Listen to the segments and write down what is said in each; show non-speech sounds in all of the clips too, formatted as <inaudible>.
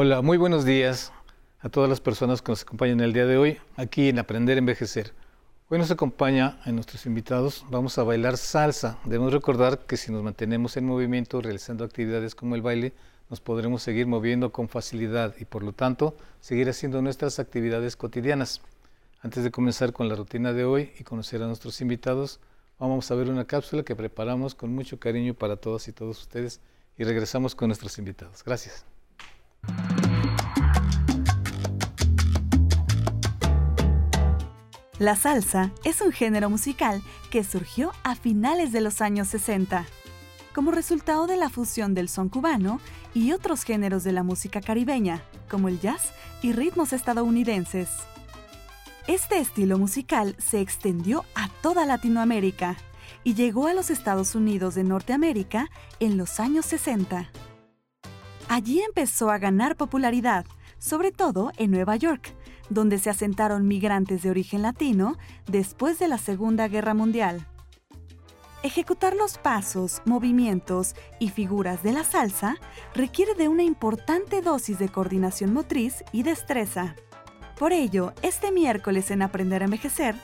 Hola, muy buenos días a todas las personas que nos acompañan el día de hoy aquí en Aprender a Envejecer. Hoy nos acompaña a nuestros invitados, vamos a bailar salsa. Debemos recordar que si nos mantenemos en movimiento realizando actividades como el baile, nos podremos seguir moviendo con facilidad y por lo tanto seguir haciendo nuestras actividades cotidianas. Antes de comenzar con la rutina de hoy y conocer a nuestros invitados, vamos a ver una cápsula que preparamos con mucho cariño para todas y todos ustedes y regresamos con nuestros invitados. Gracias. La salsa es un género musical que surgió a finales de los años 60 como resultado de la fusión del son cubano y otros géneros de la música caribeña, como el jazz y ritmos estadounidenses. Este estilo musical se extendió a toda Latinoamérica y llegó a los Estados Unidos de Norteamérica en los años 60. Allí empezó a ganar popularidad, sobre todo en Nueva York, donde se asentaron migrantes de origen latino después de la Segunda Guerra Mundial. Ejecutar los pasos, movimientos y figuras de la salsa requiere de una importante dosis de coordinación motriz y destreza. Por ello, este miércoles en Aprender a Envejecer,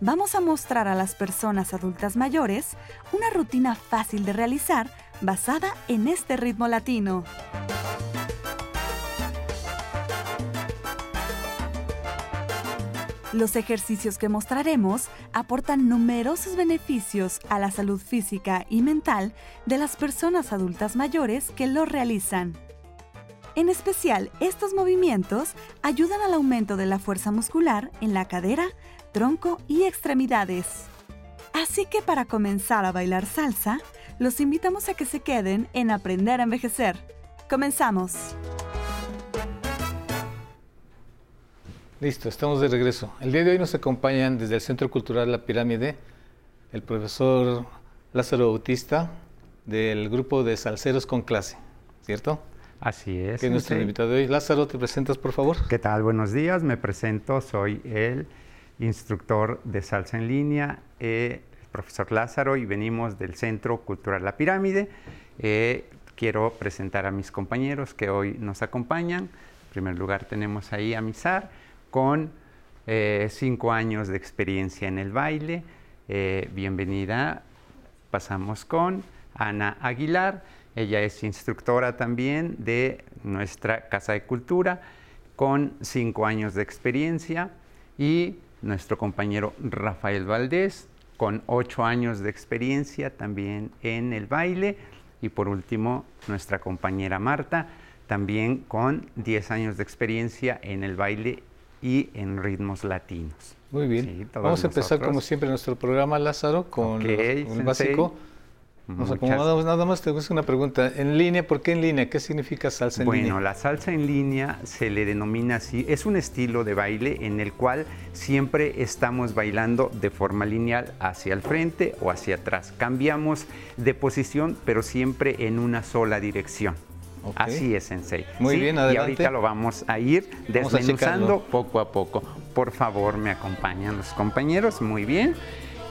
vamos a mostrar a las personas adultas mayores una rutina fácil de realizar basada en este ritmo latino. Los ejercicios que mostraremos aportan numerosos beneficios a la salud física y mental de las personas adultas mayores que lo realizan. En especial, estos movimientos ayudan al aumento de la fuerza muscular en la cadera, tronco y extremidades. Así que para comenzar a bailar salsa, los invitamos a que se queden en Aprender a Envejecer. Comenzamos. Listo, estamos de regreso. El día de hoy nos acompañan desde el Centro Cultural La Pirámide el profesor Lázaro Bautista del grupo de Salceros con Clase, ¿cierto? Así es. Que es nuestro invitado de hoy. Lázaro, ¿te presentas, por favor? ¿Qué tal? Buenos días. Me presento. Soy el instructor de salsa en línea, eh, el profesor Lázaro, y venimos del Centro Cultural La Pirámide. Eh, quiero presentar a mis compañeros que hoy nos acompañan. En primer lugar tenemos ahí a Misar con eh, cinco años de experiencia en el baile. Eh, bienvenida. Pasamos con Ana Aguilar. Ella es instructora también de nuestra Casa de Cultura con cinco años de experiencia. Y nuestro compañero Rafael Valdés con ocho años de experiencia también en el baile. Y por último, nuestra compañera Marta, también con 10 años de experiencia en el baile y en ritmos latinos. Muy bien. Vamos a empezar como siempre nuestro programa, Lázaro, con un básico. Nos acomodamos, nada más te hacer una pregunta. En línea, ¿por qué en línea? ¿Qué significa salsa en línea? Bueno, la salsa en línea se le denomina así. Es un estilo de baile en el cual siempre estamos bailando de forma lineal hacia el frente o hacia atrás. Cambiamos de posición, pero siempre en una sola dirección. Así es, Sensei. Muy bien, adelante. Y ahorita lo vamos a ir desmenuzando poco a poco. Por favor, me acompañan los compañeros. Muy bien.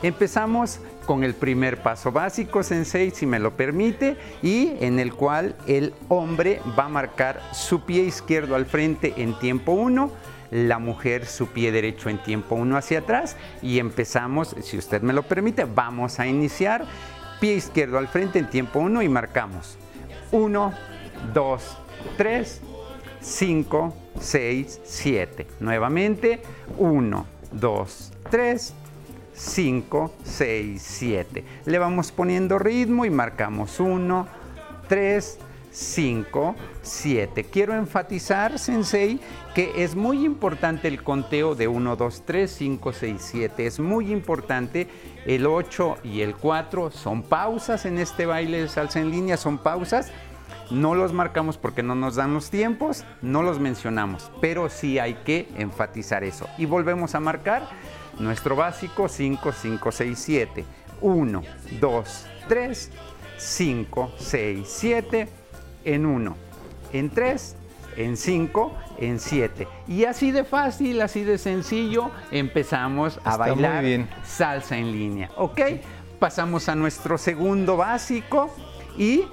Empezamos con el primer paso básico, Sensei, si me lo permite, y en el cual el hombre va a marcar su pie izquierdo al frente en tiempo 1, la mujer su pie derecho en tiempo 1 hacia atrás, y empezamos, si usted me lo permite, vamos a iniciar pie izquierdo al frente en tiempo 1 y marcamos 1, 2, 3, 5, 6, 7. Nuevamente, 1, 2, 3, 5, 6, 7. Le vamos poniendo ritmo y marcamos 1, 3, 5, 7. Quiero enfatizar, Sensei, que es muy importante el conteo de 1, 2, 3, 5, 6, 7. Es muy importante. El 8 y el 4 son pausas en este baile de salsa en línea, son pausas no los marcamos porque no nos dan los tiempos, no los mencionamos, pero sí hay que enfatizar eso. Y volvemos a marcar nuestro básico 5, 5, 6, 7. 1, 2, 3, 5, 6, 7, en 1, en 3, en 5, en 7. Y así de fácil, así de sencillo, empezamos a bailar salsa en línea. ¿Ok? Pasamos a nuestro segundo básico y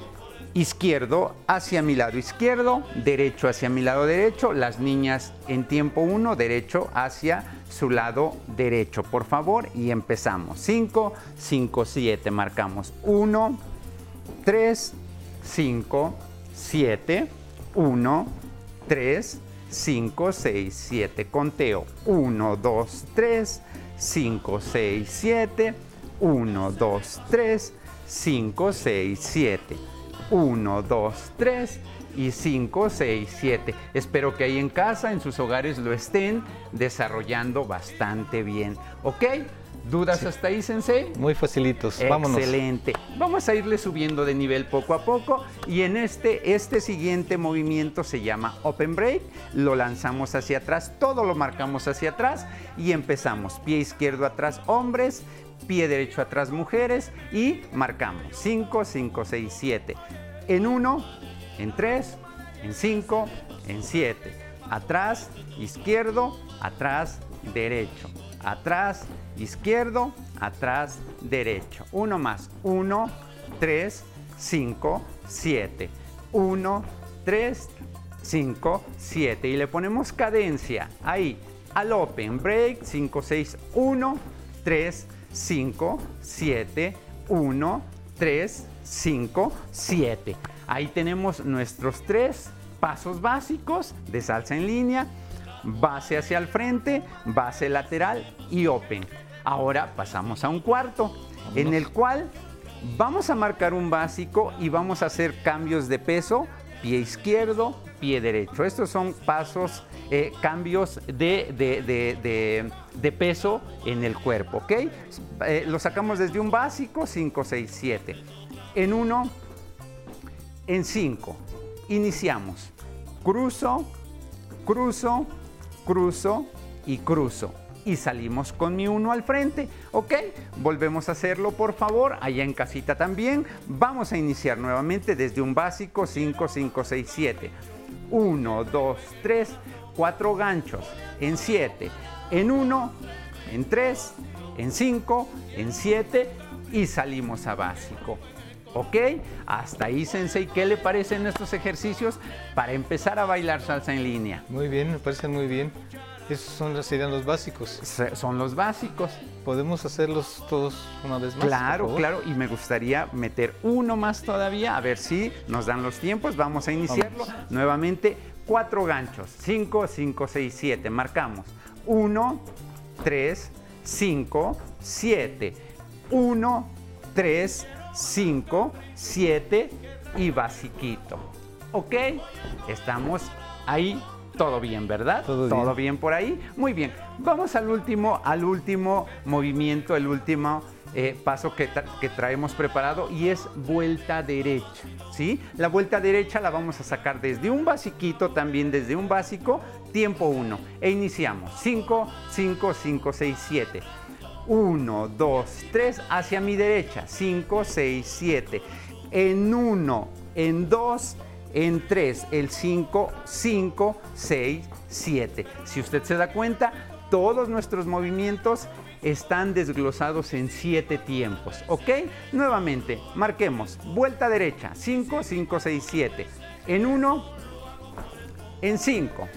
izquierdo hacia mi lado izquierdo, derecho hacia mi lado derecho, las niñas en tiempo 1, derecho hacia su lado derecho, por favor, y empezamos. 5, 5, 7, marcamos. 1, 3, 5, 7, 1, 3, 5, 6, 7, conteo. 1, 2, 3, 5, 6, 7, 1, 2, 3, 5, 6, 7. 1, 2, 3 y 5, 6, 7. Espero que ahí en casa, en sus hogares, lo estén desarrollando bastante bien. ¿Ok? ¿Dudas hasta ahí, Sensei? Muy facilitos, vámonos. Excelente. Vamos a irle subiendo de nivel poco a poco y en este, este siguiente movimiento se llama Open Break. Lo lanzamos hacia atrás, todo lo marcamos hacia atrás y empezamos. Pie izquierdo atrás, hombres, pie derecho atrás mujeres y marcamos 5, 5, 6, 7. En 1, en 3, en 5, en 7. Atrás, izquierdo, atrás, derecho. Atrás, izquierdo, atrás, derecho. Uno más. 1, 3, 5, 7. 1, 3, 5, 7. Y le ponemos cadencia ahí al open break 5, 6, 1, 3, 5, 7, 1, 3, 5, 7. Ahí tenemos nuestros tres pasos básicos de salsa en línea, base hacia el frente, base lateral y open. Ahora pasamos a un cuarto, en el cual vamos a marcar un básico y vamos a hacer cambios de peso, pie izquierdo, pie derecho. Estos son pasos, eh, cambios de, peso en el cuerpo, ¿ok? Eh, lo sacamos desde un básico, 5, 6, 7. En uno, en 5. Iniciamos. Cruzo, cruzo, cruzo y cruzo. Y salimos con mi uno al frente, ¿ok? Volvemos a hacerlo, por favor, allá en casita también. Vamos a iniciar nuevamente desde un básico 5, 5, 6, 7. 1, 2, 3, 4 ganchos en 7, en 1, en 3, en 5, en 7 y salimos a básico. ¿Ok? Hasta ahí, Sensei, ¿qué le parecen estos ejercicios para empezar a bailar salsa en línea? Muy bien, me parecen muy bien. Esos son, serían los básicos. Son los básicos. ¿Podemos hacerlos todos una vez más? Claro, claro. Y me gustaría meter uno más todavía, a ver si nos dan los tiempos. Vamos a iniciarlo. Nuevamente, cuatro ganchos. Cinco, cinco, seis, siete. Marcamos. Uno, tres, cinco, siete. Uno, tres, cinco, siete y basiquito. ¿Ok? Estamos ahí todo bien, ¿verdad? Todo, bien. por ahí. Muy bien. Vamos al último, al último movimiento, el último eh, paso que, que, traemos preparado y es vuelta derecha. ¿sí? La vuelta derecha la vamos a sacar desde un basiquito, también desde un básico, tiempo 1. E iniciamos. 5, 5, 5, 6, 7. 1, 2, 3, hacia mi derecha. 5, 6, 7. En 1, en 2, en 3, el 5, 5, 6, 7. Si usted se da cuenta, todos nuestros movimientos están desglosados en 7 tiempos, ¿ok? Nuevamente, marquemos, vuelta derecha, 5, 5, 6, 7. En 1, en 5,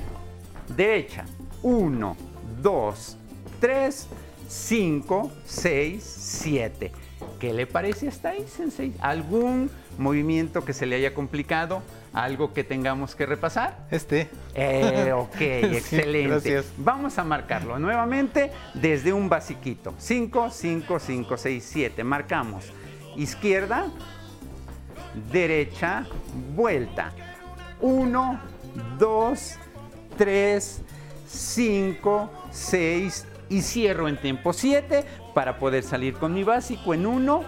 derecha, 1, 2, 3, 5, 6, 7. ¿Qué le parece hasta ahí, Sensei? ¿Algún movimiento que se le haya complicado? ¿Algo que tengamos que repasar? Este. Eh, ok, <laughs> excelente. Vamos a marcarlo nuevamente desde un basiquito. 5, 5, 5, 6, 7. Marcamos. Izquierda, derecha, vuelta. 1, 2, 3, 5, 6 y cierro en tiempo 7 para poder salir con mi básico en 1,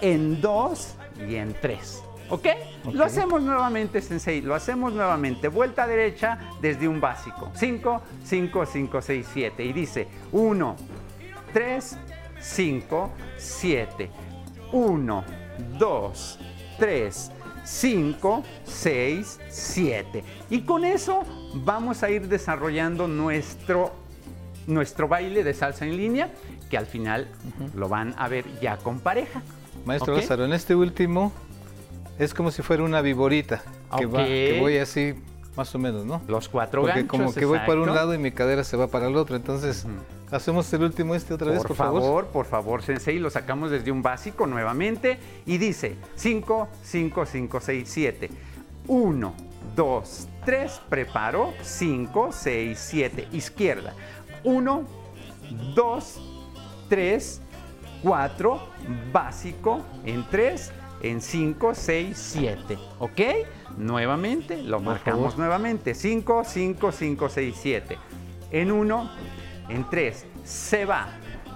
en 2 y en 3. ¿Ok? Lo hacemos nuevamente, Sensei. Lo hacemos nuevamente. Vuelta derecha desde un básico. 5, 5, 5, 6, 7. Y dice 1, 3, 5, 7. 1, 2, 3, 5, 6, 7. Y con eso vamos a ir desarrollando nuestro, nuestro baile de salsa en línea, que al final lo van a ver ya con pareja. Maestro Lázaro, en este último Es como si fuera una viborita, que, va, que voy así más o menos, ¿no? Los cuatro Porque como que voy para un lado y mi cadera se va para el otro, entonces hacemos el último este otra vez, por, favor. Por favor, por favor, Sensei, lo sacamos desde un básico nuevamente y dice 5, 5, 5, 6, 7. 1, 2, 3, preparo, 5, 6, 7, izquierda. 1, 2, 3, 4, básico, en 3, en 5, 6, 7. ¿Ok? Nuevamente, lo marcamos nuevamente. 5, 5, 5, 6, 7. En 1, en 3, se va.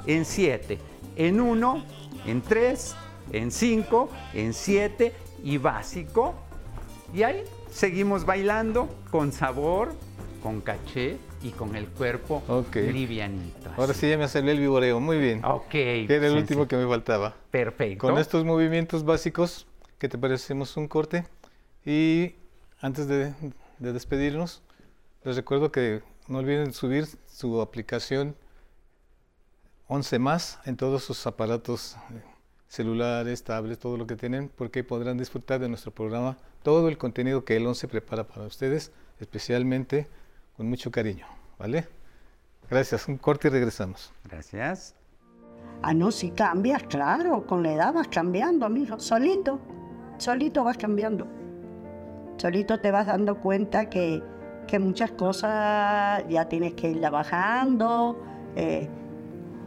En 7, en 1, en 3, en 5, en 7 y básico. Y ahí seguimos bailando con sabor, con caché y con el cuerpo livianito. Ahora sí ya me salió el viboreo, muy bien. Ok. Era el último que me faltaba. Perfecto. Con estos movimientos básicos, ¿qué te parecemos un corte? Y antes de, despedirnos, les recuerdo que no olviden subir su aplicación 11 más en todos sus aparatos eh, celulares, tablets, todo lo que tienen, porque podrán disfrutar de nuestro programa todo el contenido que el 11 prepara para ustedes, especialmente con mucho cariño, ¿vale? Gracias, un corte y regresamos. Gracias. Ah, no, si cambias, claro, con la edad vas cambiando, amigo, solito, solito vas cambiando. Solito te vas dando cuenta que, que muchas cosas ya tienes que irla bajando, eh,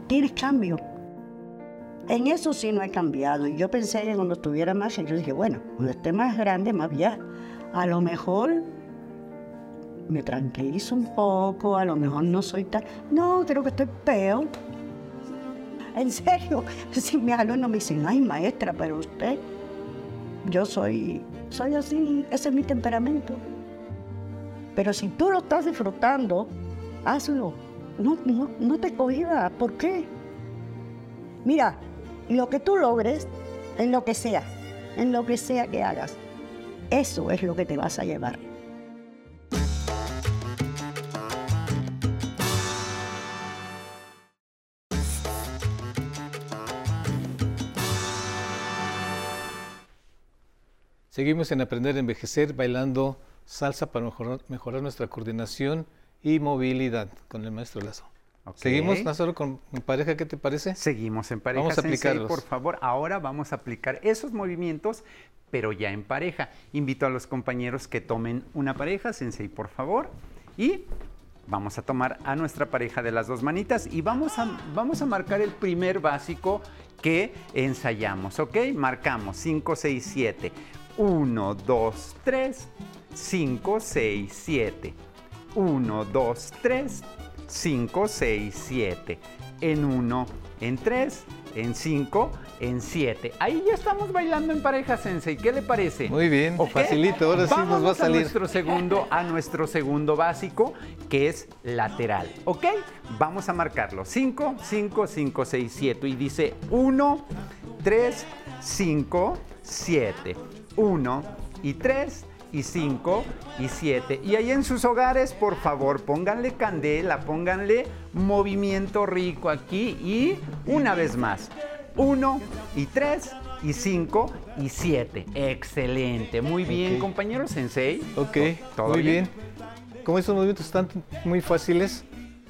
tienes cambio. En eso sí no he cambiado. Y yo pensé que cuando estuviera más, yo dije, bueno, cuando esté más grande, más ya, a lo mejor me tranquilizo un poco, a lo mejor no soy tan... No, creo que estoy peor. En serio, <laughs> si mis alumnos me dicen, ay maestra, pero usted, yo soy, soy así, ese es mi temperamento. Pero si tú lo estás disfrutando, hazlo. No, no, no te cohibas. ¿Por qué? Mira, lo que tú logres, en lo que sea, en lo que sea que hagas, eso es lo que te vas a llevar. Seguimos en Aprender a Envejecer bailando salsa para mejorar, nuestra coordinación y movilidad con el maestro Lazo. Seguimos, Lázaro, con pareja, ¿qué te parece? Seguimos en pareja. Vamos a aplicarlos. por favor, ahora vamos a aplicar esos movimientos, pero ya en pareja. Invito a los compañeros que tomen una pareja, Sensei, por favor, y vamos a tomar a nuestra pareja de las dos manitas y vamos a, vamos a marcar el primer básico que ensayamos, ¿ok? Marcamos 5, 6, 7. 1, 2, 3, 5, 6, 7. 1, 2, 3, 5, 6, 7. En 1, en 3, en 5, en 7. Ahí ya estamos bailando en pareja, Sensei. ¿Qué le parece? Muy bien, facilito. Ahora sí nos va a salir. A nuestro, segundo, a nuestro segundo básico, que es lateral. ¿Ok? Vamos a marcarlo. 5, 5, 5, 6, 7. Y dice 1, 3, 5, 7. 1 y 3 y 5 y 7. Y ahí en sus hogares, por favor, pónganle candela, pónganle movimiento rico aquí y una vez más. 1 y 3 y 5 y 7. Excelente. Muy bien, compañero Sensei. Ok, ¿Todo muy bien? Como estos movimientos están muy fáciles,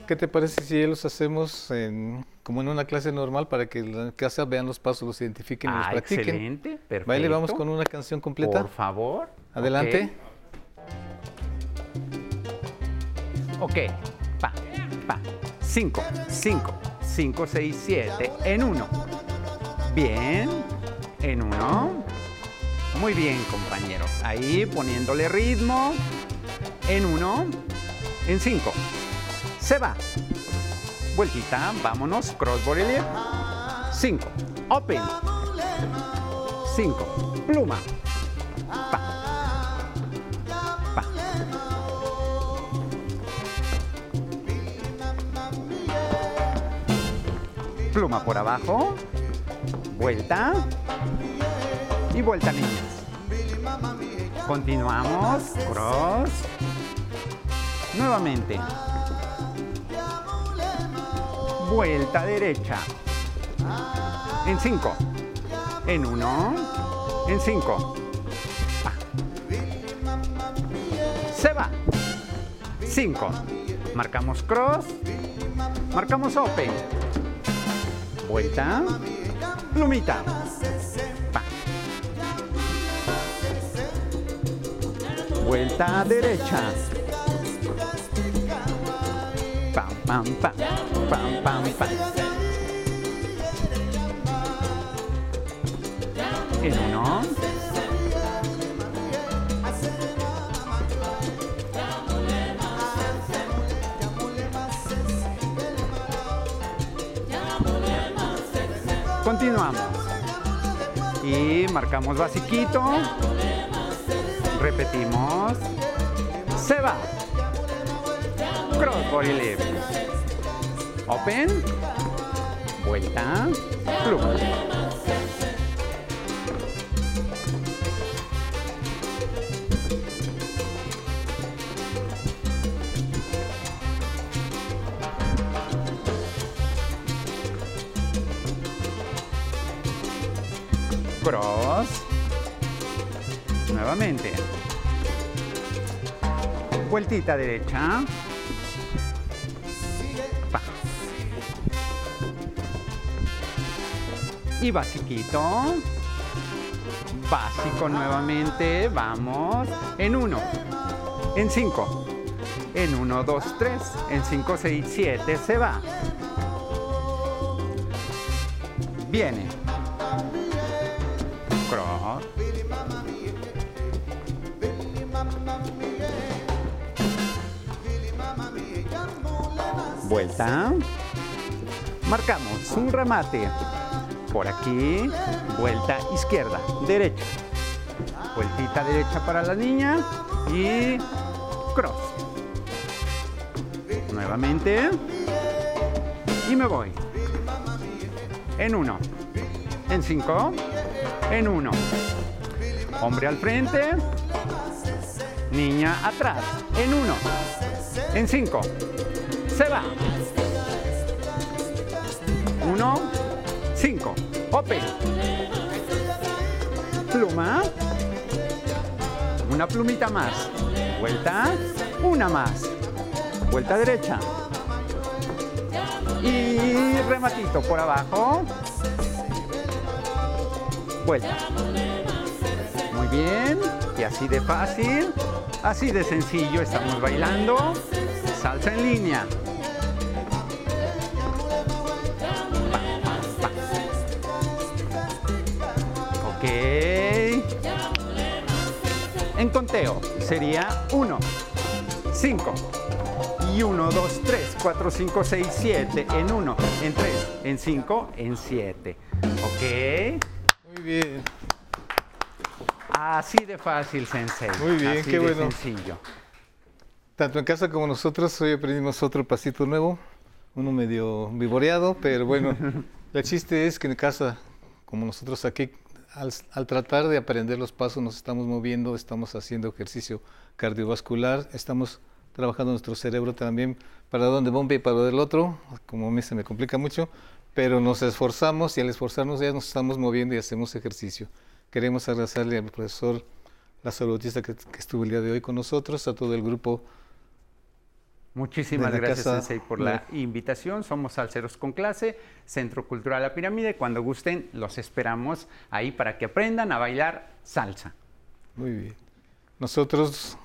¿qué te parece si los hacemos en como en una clase normal para que en casa vean los pasos, los identifiquen y los ah, practiquen. Excelente, perfecto. Baile, vamos con una canción completa. Por favor. Adelante. Ok, pa, pa. Cinco, cinco, cinco, seis, siete. En uno. Bien, en uno. Muy bien, compañeros. Ahí poniéndole ritmo. En uno. En cinco. Se va. Vueltita, vámonos, cross body 5, open, 5, pluma, pa, pa. Pluma por abajo, vuelta. Y vuelta niñas. Continuamos, cross, nuevamente vuelta derecha. En 5. En 1. En 5. Se va. 5. Marcamos cross. Marcamos open. Vuelta. Plumita. Vuelta derecha. Pam, pam, pam. Pam, pam, pam. En uno. Continuamos. Y marcamos basiquito. Repetimos. Se va. Cross body lift. Open. Vuelta. Pluma. Cross. Nuevamente. Vueltita derecha. Y basiquito. Básico nuevamente. Vamos. En uno. En cinco. En uno, dos, tres. En cinco, seis, siete. Se va. Viene. Cross. Vuelta. Marcamos un remate. Por aquí, vuelta izquierda, derecha. Vueltita derecha para la niña y cross. Nuevamente. Y me voy. En uno. En cinco. En uno. Hombre al frente. Niña atrás. En uno. En cinco. Se va. Open. Pluma. Una plumita más. Vuelta. Una más. Vuelta derecha. Y rematito por abajo. Vuelta. Muy bien. Y así de fácil, así de sencillo estamos bailando. Salsa en línea. En conteo sería 1, 5. Y 1, 2, 3, 4, 5, 6, 7. En 1, en 3, en 5, en 7. Ok. Muy bien. Así de fácil, Sensei. Muy bien, Así qué de bueno. sencillo. Tanto en casa como nosotros hoy aprendimos otro pasito nuevo, uno medio vivoreado, pero bueno, <laughs> el chiste es que en casa, como nosotros aquí, al, tratar de aprender los pasos nos estamos moviendo, estamos haciendo ejercicio cardiovascular, estamos trabajando nuestro cerebro también para donde bomba y para del otro, como a mí se me complica mucho, pero nos esforzamos y al esforzarnos ya nos estamos moviendo y hacemos ejercicio. Queremos agradecerle al profesor Lázaro Bautista que, que estuvo el día de hoy con nosotros, a todo el grupo Muchísimas gracias, casa Sensei, por la invitación. Somos Salceros con Clase, Centro Cultural La Pirámide. Cuando gusten, los esperamos ahí para que aprendan a bailar salsa. Muy bien. Nosotros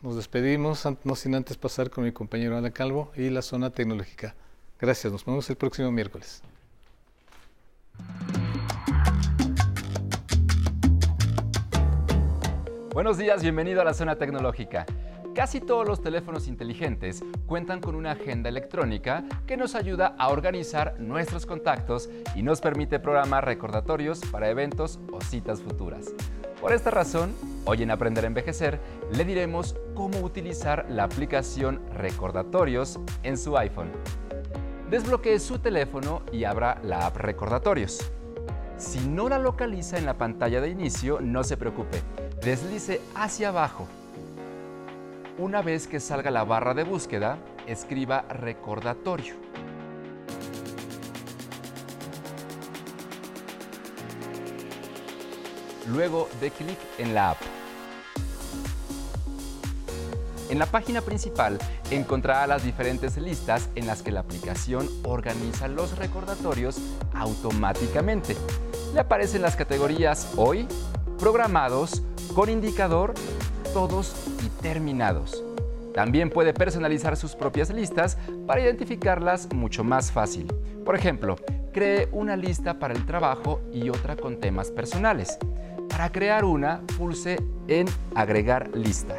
nos despedimos, no sin antes pasar con mi compañero Ana Calvo y la zona tecnológica. Gracias, nos vemos el próximo miércoles. Buenos días, bienvenido a la zona tecnológica. Casi todos los teléfonos inteligentes cuentan con una agenda electrónica que nos ayuda a organizar nuestros contactos y nos permite programar recordatorios para eventos o citas futuras. Por esta razón, hoy en Aprender a Envejecer le diremos cómo utilizar la aplicación Recordatorios en su iPhone. Desbloquee su teléfono y abra la app Recordatorios. Si no la localiza en la pantalla de inicio, no se preocupe. Deslice hacia abajo. Una vez que salga la barra de búsqueda, escriba recordatorio. Luego dé clic en la app. En la página principal encontrará las diferentes listas en las que la aplicación organiza los recordatorios automáticamente. Le aparecen las categorías Hoy, Programados, con indicador, Todos y Terminados. También puede personalizar sus propias listas para identificarlas mucho más fácil. Por ejemplo, cree una lista para el trabajo y otra con temas personales. Para crear una, pulse en Agregar lista.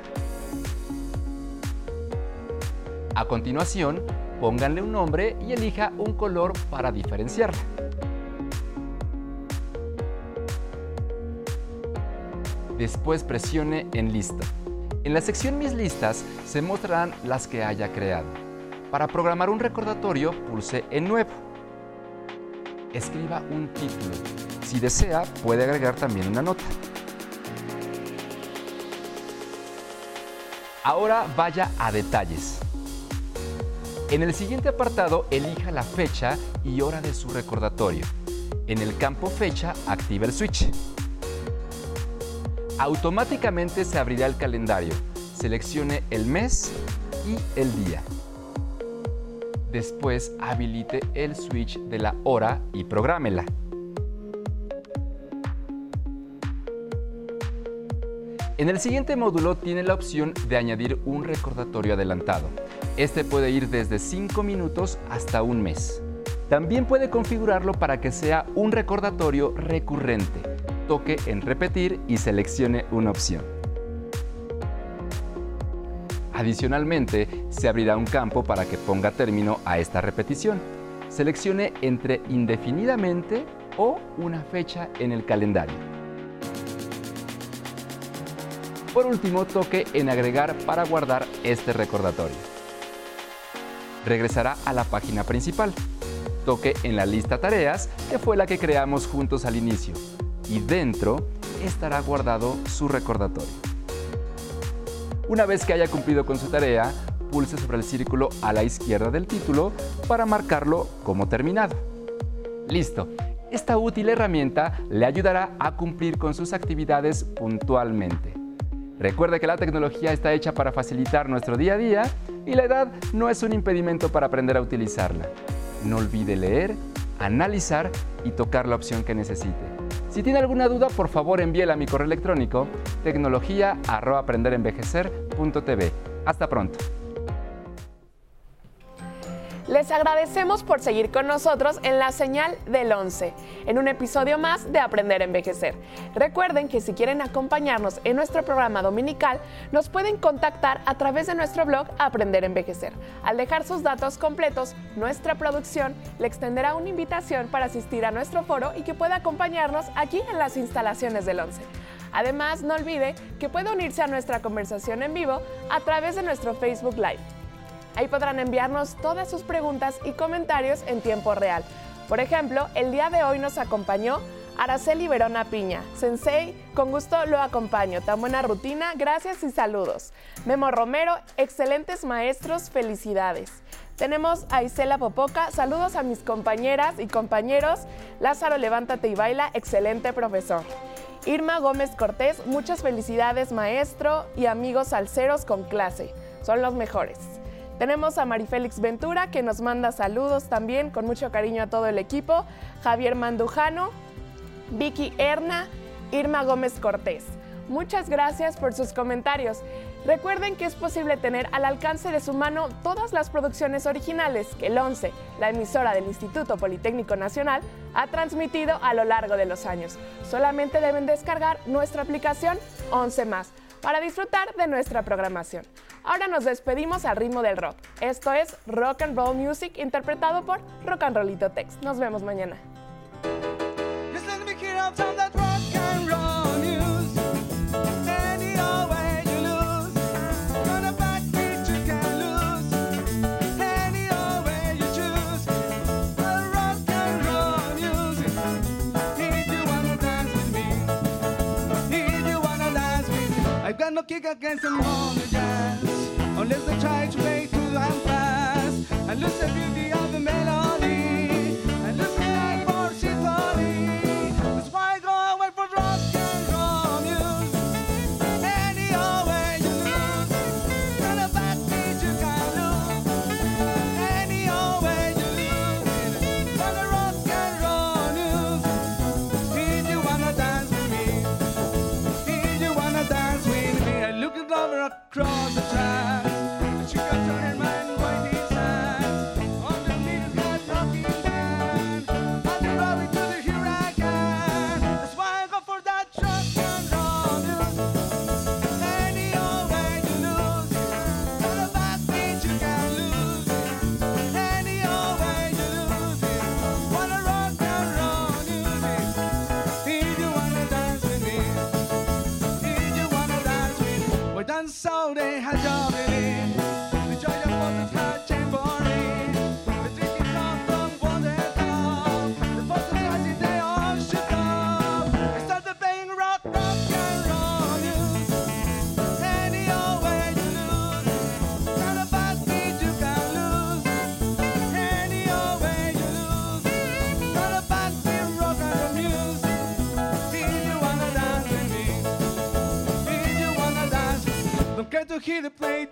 A continuación, pónganle un nombre y elija un color para diferenciarla. Después presione en Lista. En la sección Mis listas se mostrarán las que haya creado. Para programar un recordatorio, pulse en Nuevo. Escriba un título. Si desea, puede agregar también una nota. Ahora vaya a Detalles. En el siguiente apartado, elija la fecha y hora de su recordatorio. En el campo Fecha, activa el switch automáticamente se abrirá el calendario. Seleccione el mes y el día. Después habilite el switch de la hora y prográmela. En el siguiente módulo tiene la opción de añadir un recordatorio adelantado. Este puede ir desde 5 minutos hasta un mes. También puede configurarlo para que sea un recordatorio recurrente toque en Repetir y seleccione una opción. Adicionalmente, se abrirá un campo para que ponga término a esta repetición. Seleccione entre indefinidamente o una fecha en el calendario. Por último, toque en Agregar para guardar este recordatorio. Regresará a la página principal. Toque en la lista Tareas, que fue la que creamos juntos al inicio y dentro estará guardado su recordatorio. Una vez que haya cumplido con su tarea, pulse sobre el círculo a la izquierda del título para marcarlo como terminado. Listo. Esta útil herramienta le ayudará a cumplir con sus actividades puntualmente. Recuerde que la tecnología está hecha para facilitar nuestro día a día y la edad no es un impedimento para aprender a utilizarla. No olvide leer, analizar y tocar la opción que necesite. Si tiene alguna duda, por favor envíela a mi correo electrónico tecnología@aprenderenvejecer.tv. Hasta pronto. Les agradecemos por seguir con nosotros en la señal del 11, en un episodio más de Aprender a Envejecer. Recuerden que si quieren acompañarnos en nuestro programa dominical, nos pueden contactar a través de nuestro blog Aprender a Envejecer. Al dejar sus datos completos, nuestra producción le extenderá una invitación para asistir a nuestro foro y que pueda acompañarnos aquí en las instalaciones del 11. Además, no olvide que puede unirse a nuestra conversación en vivo a través de nuestro Facebook Live. Ahí podrán enviarnos todas sus preguntas y comentarios en tiempo real. Por ejemplo, el día de hoy nos acompañó Araceli Verona Piña. Sensei, con gusto lo acompaño. Tan buena rutina, gracias y saludos. Memo Romero, excelentes maestros, felicidades. Tenemos a Isela Popoca, saludos a mis compañeras y compañeros. Lázaro, levántate y baila, excelente profesor. Irma Gómez Cortés, muchas felicidades maestro y amigos salseros con clase. Son los mejores. Tenemos a Marifélix Ventura que nos manda saludos también con mucho cariño a todo el equipo. Javier Mandujano, Vicky Erna, Irma Gómez Cortés. Muchas gracias por sus comentarios. Recuerden que es posible tener al alcance de su mano todas las producciones originales que el 11, la emisora del Instituto Politécnico Nacional, ha transmitido a lo largo de los años. Solamente deben descargar nuestra aplicación 11 más para disfrutar de nuestra programación. Ahora nos despedimos al ritmo del rock. Esto es Rock and Roll Music interpretado por Rock and Rollito Tex. Nos vemos mañana. Unless they try to play too damn fast. And lose the beauty of the melody still here to play